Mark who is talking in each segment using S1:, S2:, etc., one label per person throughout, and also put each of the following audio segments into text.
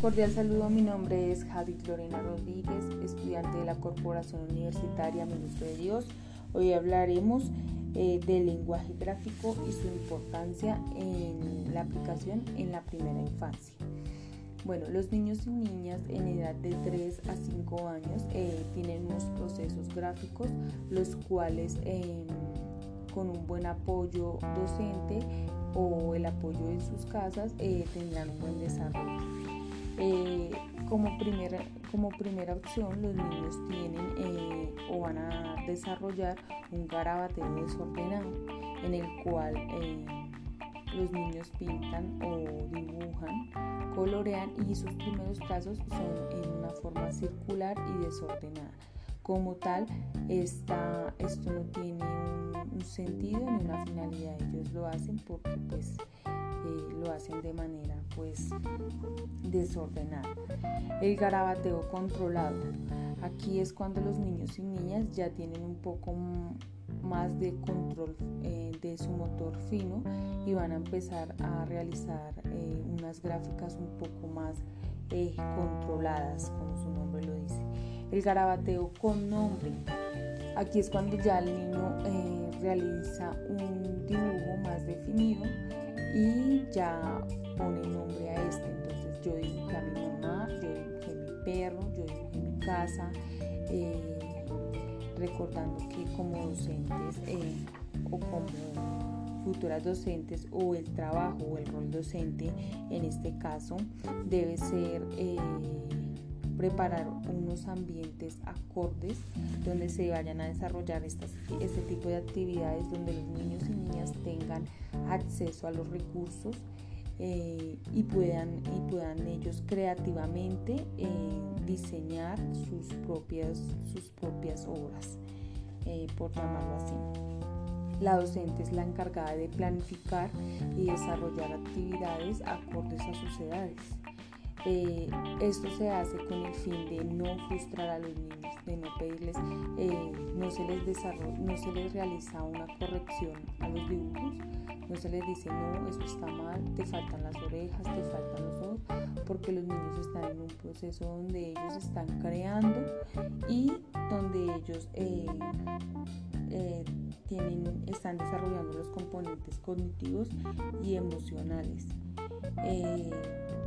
S1: Cordial saludo, mi nombre es Jadith Lorena Rodríguez, estudiante de la Corporación Universitaria Ministro de Dios. Hoy hablaremos eh, del lenguaje gráfico y su importancia en la aplicación en la primera infancia. Bueno, los niños y niñas en edad de 3 a 5 años eh, tienen unos procesos gráficos, los cuales em, con un buen apoyo docente o el apoyo de sus casas eh, tendrán un buen desarrollo. Eh, como, primera, como primera opción, los niños tienen eh, o van a desarrollar un garabateo desordenado en el cual eh, los niños pintan o dibujan, colorean y sus primeros trazos son en una forma circular y desordenada. Como tal, esta, esto no tiene un, un sentido ni una finalidad, ellos lo hacen porque pues lo hacen de manera pues desordenada. El garabateo controlado. Aquí es cuando los niños y niñas ya tienen un poco más de control eh, de su motor fino y van a empezar a realizar eh, unas gráficas un poco más eh, controladas, como su nombre lo dice. El garabateo con nombre. Aquí es cuando ya el niño realiza un dibujo más definido y ya pone nombre a este. Entonces yo dibujé a mi mamá, yo dibujé mi perro, yo dibujé mi casa, eh, recordando que como docentes eh, o como futuras docentes o el trabajo o el rol docente en este caso debe ser eh, preparar unos ambientes acordes donde se vayan a desarrollar estas, este tipo de actividades donde los niños y niñas tengan acceso a los recursos eh, y, puedan, y puedan ellos creativamente eh, diseñar sus propias, sus propias obras, eh, por llamarlo así. La docente es la encargada de planificar y desarrollar actividades acordes a sus edades. Eh, esto se hace con el fin de no frustrar a los niños, de no pedirles, eh, no, se les no se les realiza una corrección a los dibujos, no se les dice, no, esto está mal, te faltan las orejas, te faltan los ojos, porque los niños están en un proceso donde ellos están creando y donde ellos eh, tienen, están desarrollando los componentes cognitivos y emocionales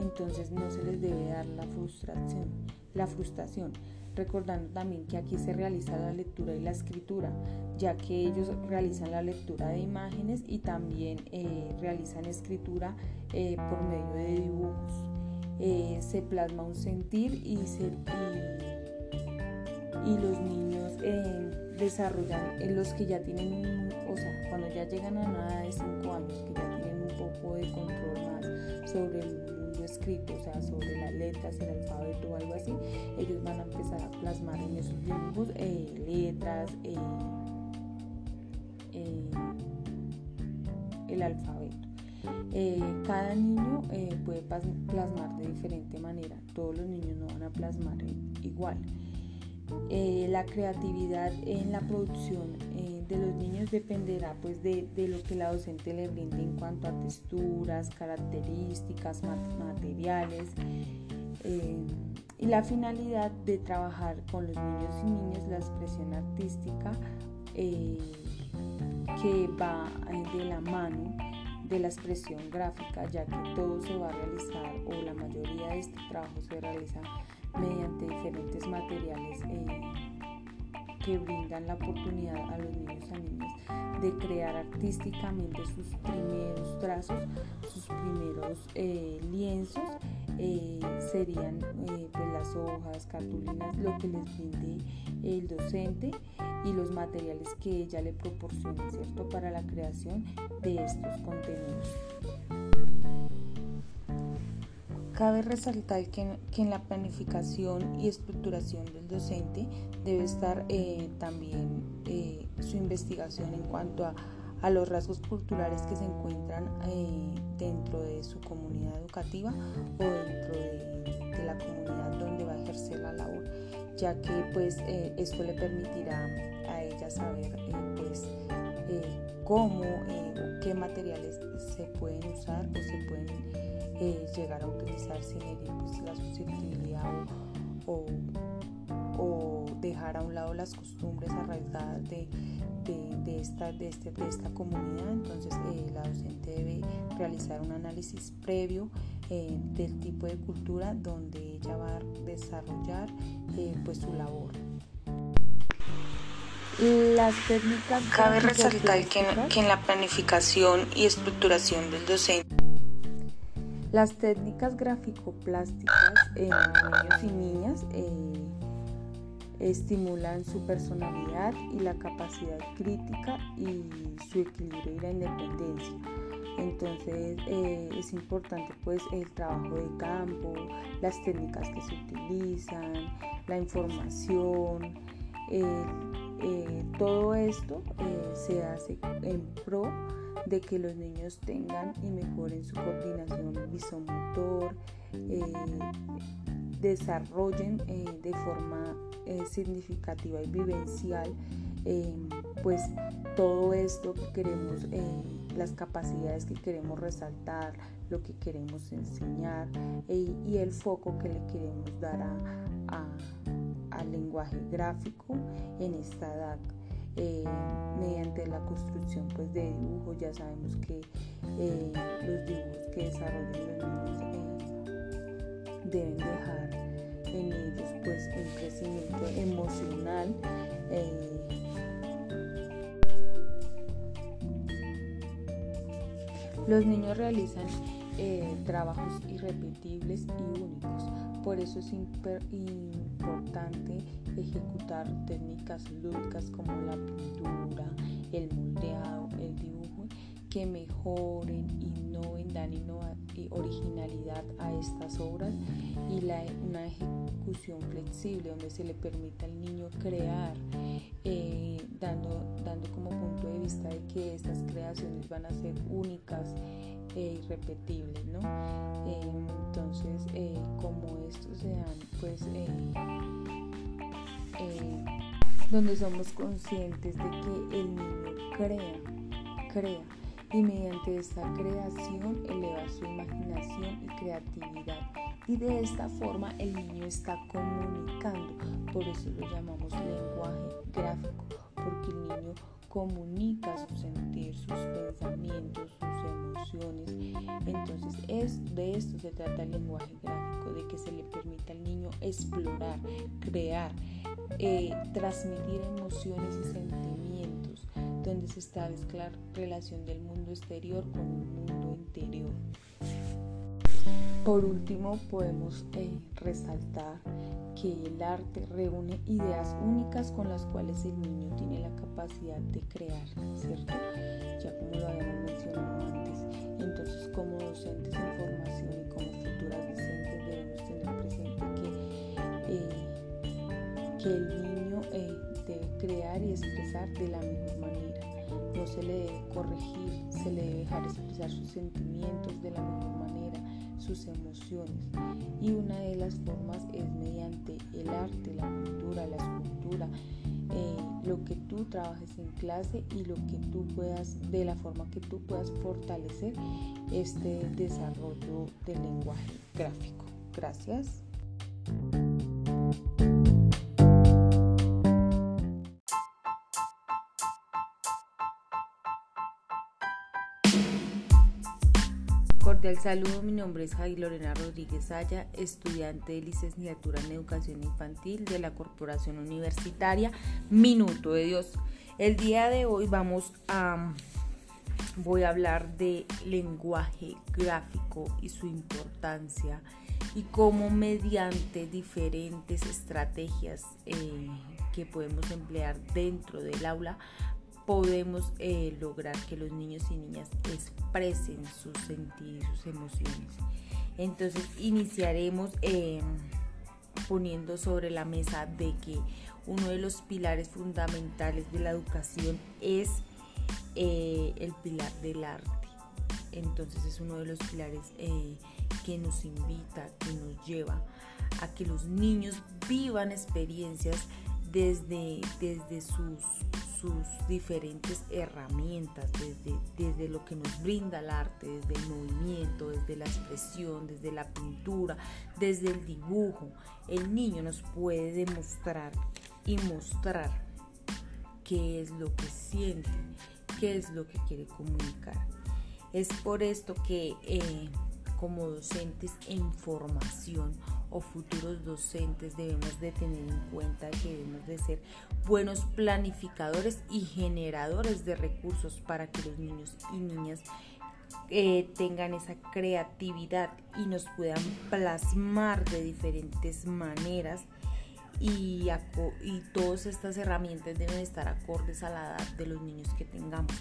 S1: entonces no se les debe dar la frustración, la frustración, recordando también que aquí se realiza la lectura y la escritura, ya que ellos realizan la lectura de imágenes y también eh, realizan escritura eh, por medio de dibujos. Eh, se plasma un sentir y, los niños desarrollan, los que ya tienen, o sea, cuando ya llegan a nada de 5 años, que ya tienen un poco de control más sobre el escrito, o sea, sobre las letras, el alfabeto o algo así, ellos van a empezar a plasmar en esos dibujos eh, letras, eh, eh, el alfabeto. cada niño puede plasmar de diferente manera, todos los niños no van a plasmar igual. la creatividad en la producción de dependerá pues de, lo que la docente le brinde en cuanto a texturas, características, materiales eh, y la finalidad de trabajar con los niños y niñas la expresión artística eh, que va de la mano de la expresión gráfica ya que todo se va a realizar o la mayoría de este trabajo se realiza mediante diferentes materiales eh, que brindan la oportunidad a los niños y niñas de crear artísticamente sus primeros trazos, sus primeros eh, lienzos, eh, serían eh, pues las hojas, cartulinas, lo que les brinde el docente y los materiales que ella le proporciona, ¿cierto?, para la creación de estos contenidos. Cabe resaltar que, en la planificación y estructuración del docente debe estar eh, también eh, su investigación en cuanto a, los rasgos culturales que se encuentran eh, dentro de su comunidad educativa o dentro de, la comunidad donde va a ejercer la labor, ya que pues esto le permitirá a ella saber pues cómo qué materiales se pueden usar o se pueden eh, llegar a utilizar sin herir pues, la susceptibilidad o, dejar a un lado las costumbres arraigadas de, de, esta, de, este, de esta comunidad. Entonces eh, la docente debe realizar un análisis previo eh, del tipo de cultura donde ella va a desarrollar pues su labor.
S2: Las técnicas Cabe resaltar que que en la planificación y estructuración del docente
S1: las técnicas gráfico-plásticas en niños y niñas eh, estimulan su personalidad y la capacidad crítica y su equilibrio y la independencia. Entonces eh, es importante pues el trabajo de campo, las técnicas que se utilizan, la información, eh, todo esto se hace en pro de que los niños tengan y mejoren su coordinación visomotor, eh, desarrollen eh, de forma eh, significativa y vivencial pues todo esto que queremos, las capacidades que queremos resaltar, lo que queremos enseñar y el foco que le queremos dar al lenguaje gráfico en esta edad. Eh, mediante la construcción pues, de dibujos. Ya sabemos que eh, los dibujos que desarrollan los niños eh, deben dejar en ellos pues, un crecimiento emocional. Los niños realizan trabajos irrepetibles y únicos. Por eso es importante ejecutar técnicas lúdicas como la pintura, el moldeado, el dibujo, que mejoren, innoven, dan originalidad a estas obras y la, una ejecución flexible donde se le permita al niño crear, eh, dando, dando como punto de vista de que estas creaciones van a ser únicas e irrepetibles. ¿no? Eh, entonces, eh, como estos se dan, pues eh, donde somos conscientes de que el niño crea, crea y mediante esta creación eleva su imaginación y creatividad y de esta forma el niño está comunicando, por eso lo llamamos lenguaje gráfico, porque el niño comunica su sentir, sus pensamientos, sus emociones. Entonces es, de esto se trata el lenguaje gráfico, de que se le permita al niño explorar, crear, eh, transmitir emociones y sentimientos, donde se establezca la relación del mundo exterior con el mundo interior. Por último, podemos eh, resaltar que el arte reúne ideas únicas con las cuales el niño tiene la capacidad de crear, ¿cierto? Ya como lo habíamos mencionado antes. Entonces, como docentes en formación y como futuras crear y expresar de la mejor manera. No se le debe corregir, se le debe dejar expresar sus sentimientos de la mejor manera sus emociones y una de las formas es mediante el arte, la cultura, la escultura, eh, lo que tú trabajes en clase y lo que tú puedas, de la forma que tú puedas fortalecer este desarrollo del lenguaje gráfico. Gracias. Cordial saludo, mi nombre es Javi Lorena Rodríguez Aya, estudiante de licenciatura en Educación Infantil de la Corporación Universitaria Minuto de Dios. El día de hoy vamos a voy a hablar de lenguaje gráfico y su importancia y cómo mediante diferentes estrategias eh, que podemos emplear dentro del aula podemos eh, lograr que los niños y niñas expresen sus sentidos y sus emociones. Entonces iniciaremos em, poniendo sobre la mesa de que uno de los pilares fundamentales de la educación es eh, el pilar del arte. Entonces es uno de los pilares eh, que nos invita, que nos lleva a que los niños vivan experiencias desde, desde sus sus diferentes herramientas, desde, desde lo que nos brinda el arte, desde el movimiento, desde la expresión, desde la pintura, desde el dibujo. El niño nos puede demostrar y mostrar qué es lo que siente, qué es lo que quiere comunicar. Es por esto que eh, como docentes en formación o futuros docentes debemos de tener en cuenta que debemos de ser buenos planificadores y generadores de recursos para que los niños y niñas eh, tengan esa creatividad y nos puedan plasmar de diferentes maneras y, y todas estas herramientas deben estar acordes a la edad de los niños que tengamos.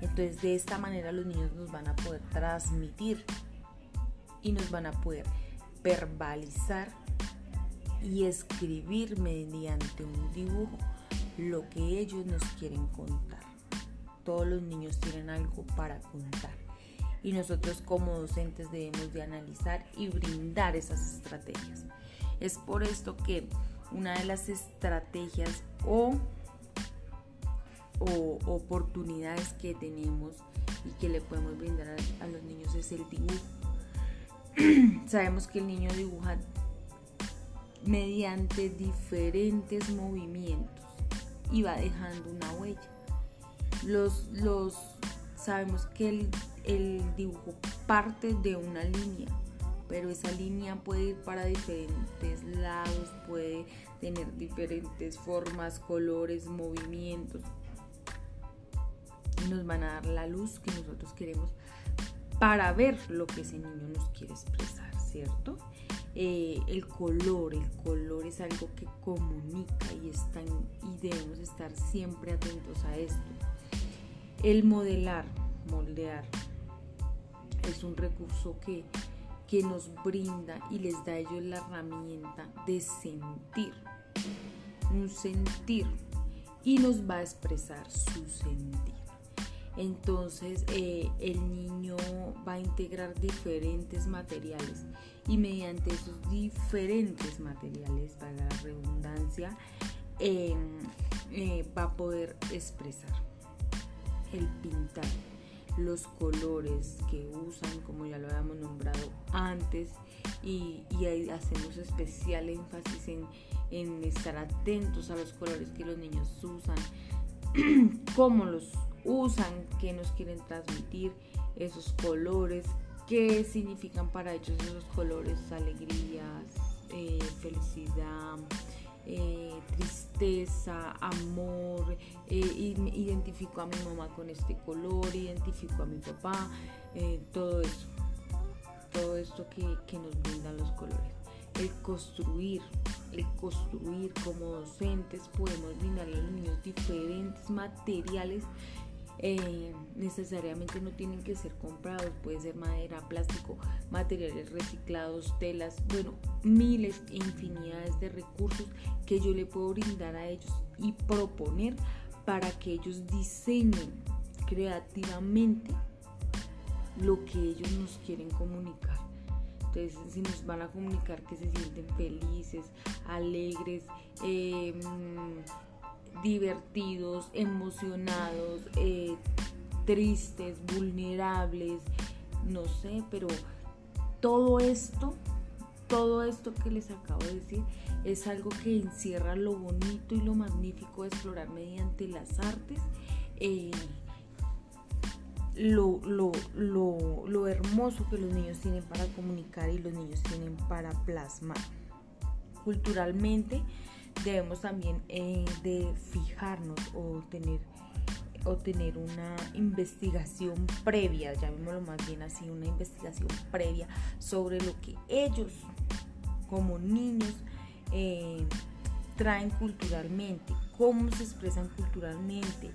S1: Entonces de esta manera los niños nos van a poder transmitir y nos van a poder verbalizar y escribir mediante un dibujo lo que ellos nos quieren contar. Todos los niños tienen algo para contar y nosotros como docentes debemos de analizar y brindar esas estrategias. Es por esto que una de las estrategias o, oportunidades que tenemos y que le podemos brindar a los niños es el dibujo. Sabemos que el niño dibuja mediante diferentes movimientos y va dejando una huella. Los, los, sabemos que el, el dibujo parte de una línea, pero esa línea puede ir para diferentes lados, puede tener diferentes formas, colores, movimientos. Nos van a dar la luz que nosotros queremos para ver lo que ese niño nos quiere expresar, ¿cierto? Eh, el color, el color es algo que comunica y, están, y debemos estar siempre atentos a esto. El modelar, moldear, es un recurso que, que nos brinda y les da a ellos la herramienta de sentir, un sentir, y nos va a expresar su sentir. Entonces eh, el niño va a integrar diferentes materiales y mediante esos diferentes materiales, para la redundancia, em, eh, va a poder expresar el pintar, los colores que usan, como ya lo habíamos nombrado antes, y, ahí hacemos especial énfasis en, en estar atentos a los colores que los niños usan, cómo los usan, qué nos quieren transmitir, esos colores, qué significan para ellos esos colores, alegrías, eh, felicidad, eh, tristeza, amor, eh, identifico a mi mamá con este color, identifico a mi papá, todo eso, todo esto que, que nos brindan los colores. El construir, el construir como docentes podemos brindar a los niños diferentes materiales eh, necesariamente no tienen que ser comprados, puede ser madera, plástico, materiales reciclados, telas, bueno, miles e infinidades de recursos que yo le puedo brindar a ellos y proponer para que ellos diseñen creativamente lo que ellos nos quieren comunicar. Entonces, si nos van a comunicar que se sienten felices, alegres, eh, divertidos, emocionados, eh, tristes, vulnerables, no sé, pero todo esto, todo esto que les acabo de decir es algo que encierra lo bonito y lo magnífico de explorar mediante las artes. Eh, lo, lo, lo, lo, hermoso que los niños tienen para comunicar y los niños tienen para plasmar. Culturalmente, debemos también eh, de fijarnos o tener, o tener una investigación previa, llamémoslo más bien así, una investigación previa sobre lo que ellos como niños eh, traen culturalmente, cómo se expresan culturalmente,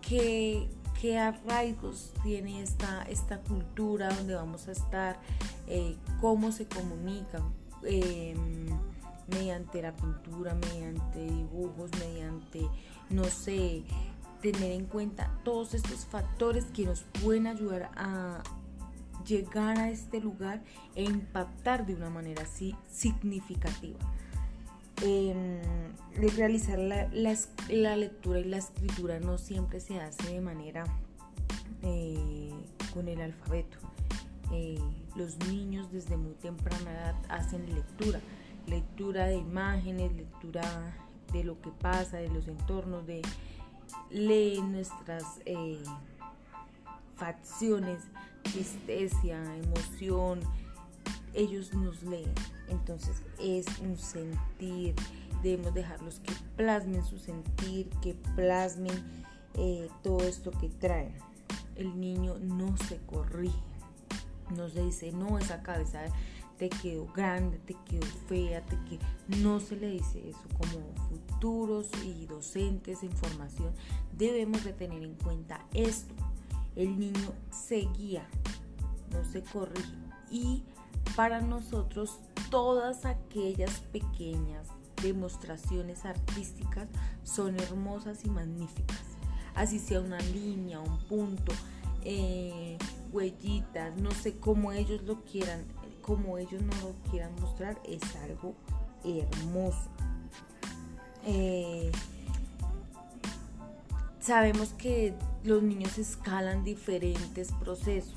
S1: qué, qué arraigos tiene esta, esta cultura donde vamos a estar, eh, cómo se comunican mediante la pintura, mediante dibujos, mediante, no sé, tener en cuenta todos estos factores que nos pueden ayudar a llegar a este lugar e impactar de una manera así significativa. Em, realizar la, la, lectura y la escritura no siempre se hace de manera eh, con el alfabeto. Eh, los niños desde muy temprana edad hacen lectura, lectura de imágenes, lectura de lo que pasa, de los entornos, de leen nuestras eh, facciones, tristeza, emoción, ellos nos leen. Entonces es un sentir, debemos dejarlos que plasmen su sentir, que plasmen eh, todo esto que traen. El niño no se corrige, no se dice, no, esa cabeza te quedó grande, te quedó fea, te quedó... no se le dice eso como futuros y docentes en formación. Debemos de tener en cuenta esto. El niño se guía, no se corrige y para nosotros todas aquellas pequeñas demostraciones artísticas son hermosas y magníficas. Así sea una línea, un punto, eh, huellitas, no sé cómo ellos lo quieran, como ellos no lo quieran mostrar, es algo hermoso. Eh, sabemos que los niños escalan diferentes procesos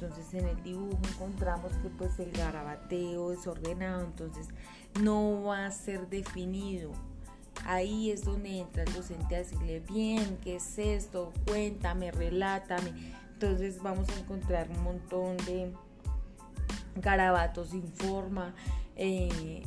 S1: entonces en el dibujo encontramos que pues el garabateo es ordenado, entonces no va a ser definido. Ahí es donde entra el docente a decirle, bien, ¿qué es esto? Cuéntame, relátame. Entonces vamos a encontrar un montón de garabatos sin forma. Eh,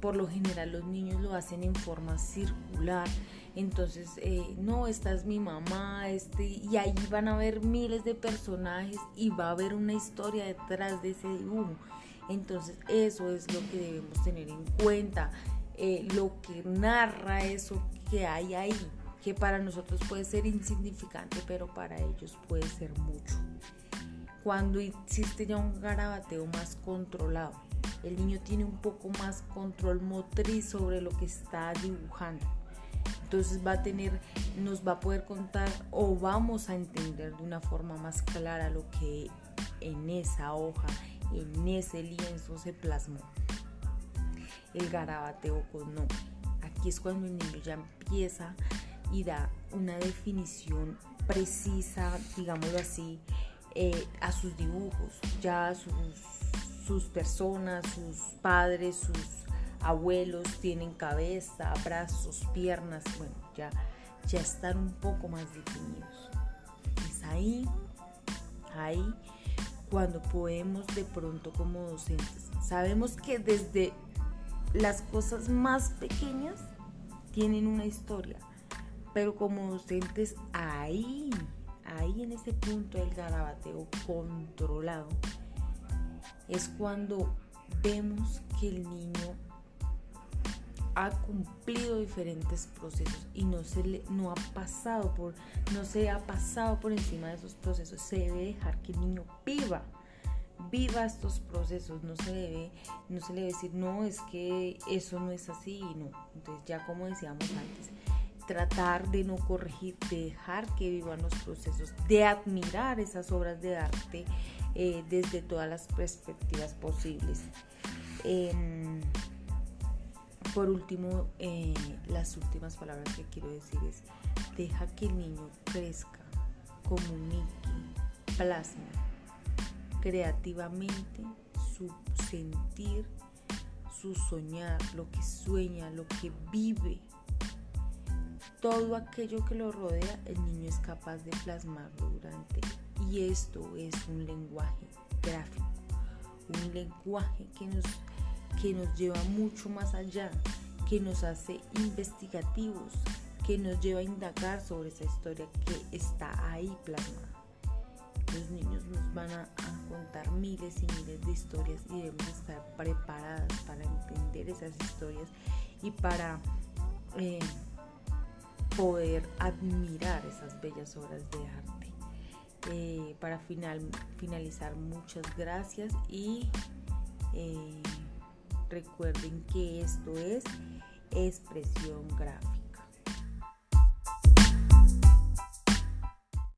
S1: por lo general los niños lo hacen en forma circular entonces eh, no, esta es mi mamá, este, y ahí van a ver miles de personajes y va a haber una historia detrás de ese dibujo. Entonces eso es lo que debemos tener en cuenta, eh, lo que narra eso que hay ahí, que para nosotros puede ser insignificante, pero para ellos puede ser mucho. Cuando existe ya un garabateo más controlado, el niño tiene un poco más control motriz sobre lo que está dibujando entonces va a tener, nos va a poder contar o vamos a entender de una forma más clara lo que en esa hoja, en ese lienzo se plasmó. El garabateo con no. Aquí es cuando el niño ya empieza y da una definición precisa, digámoslo así, eh, a sus dibujos, ya sus, sus personas, sus padres, sus abuelos tienen cabeza, brazos, piernas, bueno, ya, ya están un poco más definidos. Es ahí, ahí, cuando podemos de pronto como docentes, sabemos que desde las cosas más pequeñas tienen una historia, pero como docentes ahí, ahí en ese punto del garabateo controlado, es cuando vemos que el niño ha cumplido diferentes procesos y no se le, no ha pasado por no se ha pasado por encima de esos procesos. Se debe dejar que el niño viva viva estos procesos. No se debe no se le debe decir no es que eso no es así no. Entonces ya como decíamos antes tratar de no corregir dejar que vivan los procesos de admirar esas obras de arte eh, desde todas las perspectivas posibles em, por último, eh, las últimas palabras que quiero decir es, deja que el niño crezca, comunique, plasme creativamente su sentir, su soñar, lo que sueña, lo que vive. Todo aquello que lo rodea, el niño es capaz de plasmarlo durante. Y esto es un lenguaje gráfico, un lenguaje que nos que nos lleva mucho más allá, que nos hace investigativos, que nos lleva a indagar sobre esa historia que está ahí plasmada. Los niños nos van a, contar miles y miles de historias y debemos estar preparadas para entender esas historias y para eh, poder admirar esas bellas obras de arte. Eh, para final, finalizar, muchas gracias y eh, Recuerden que esto es expresión gráfica.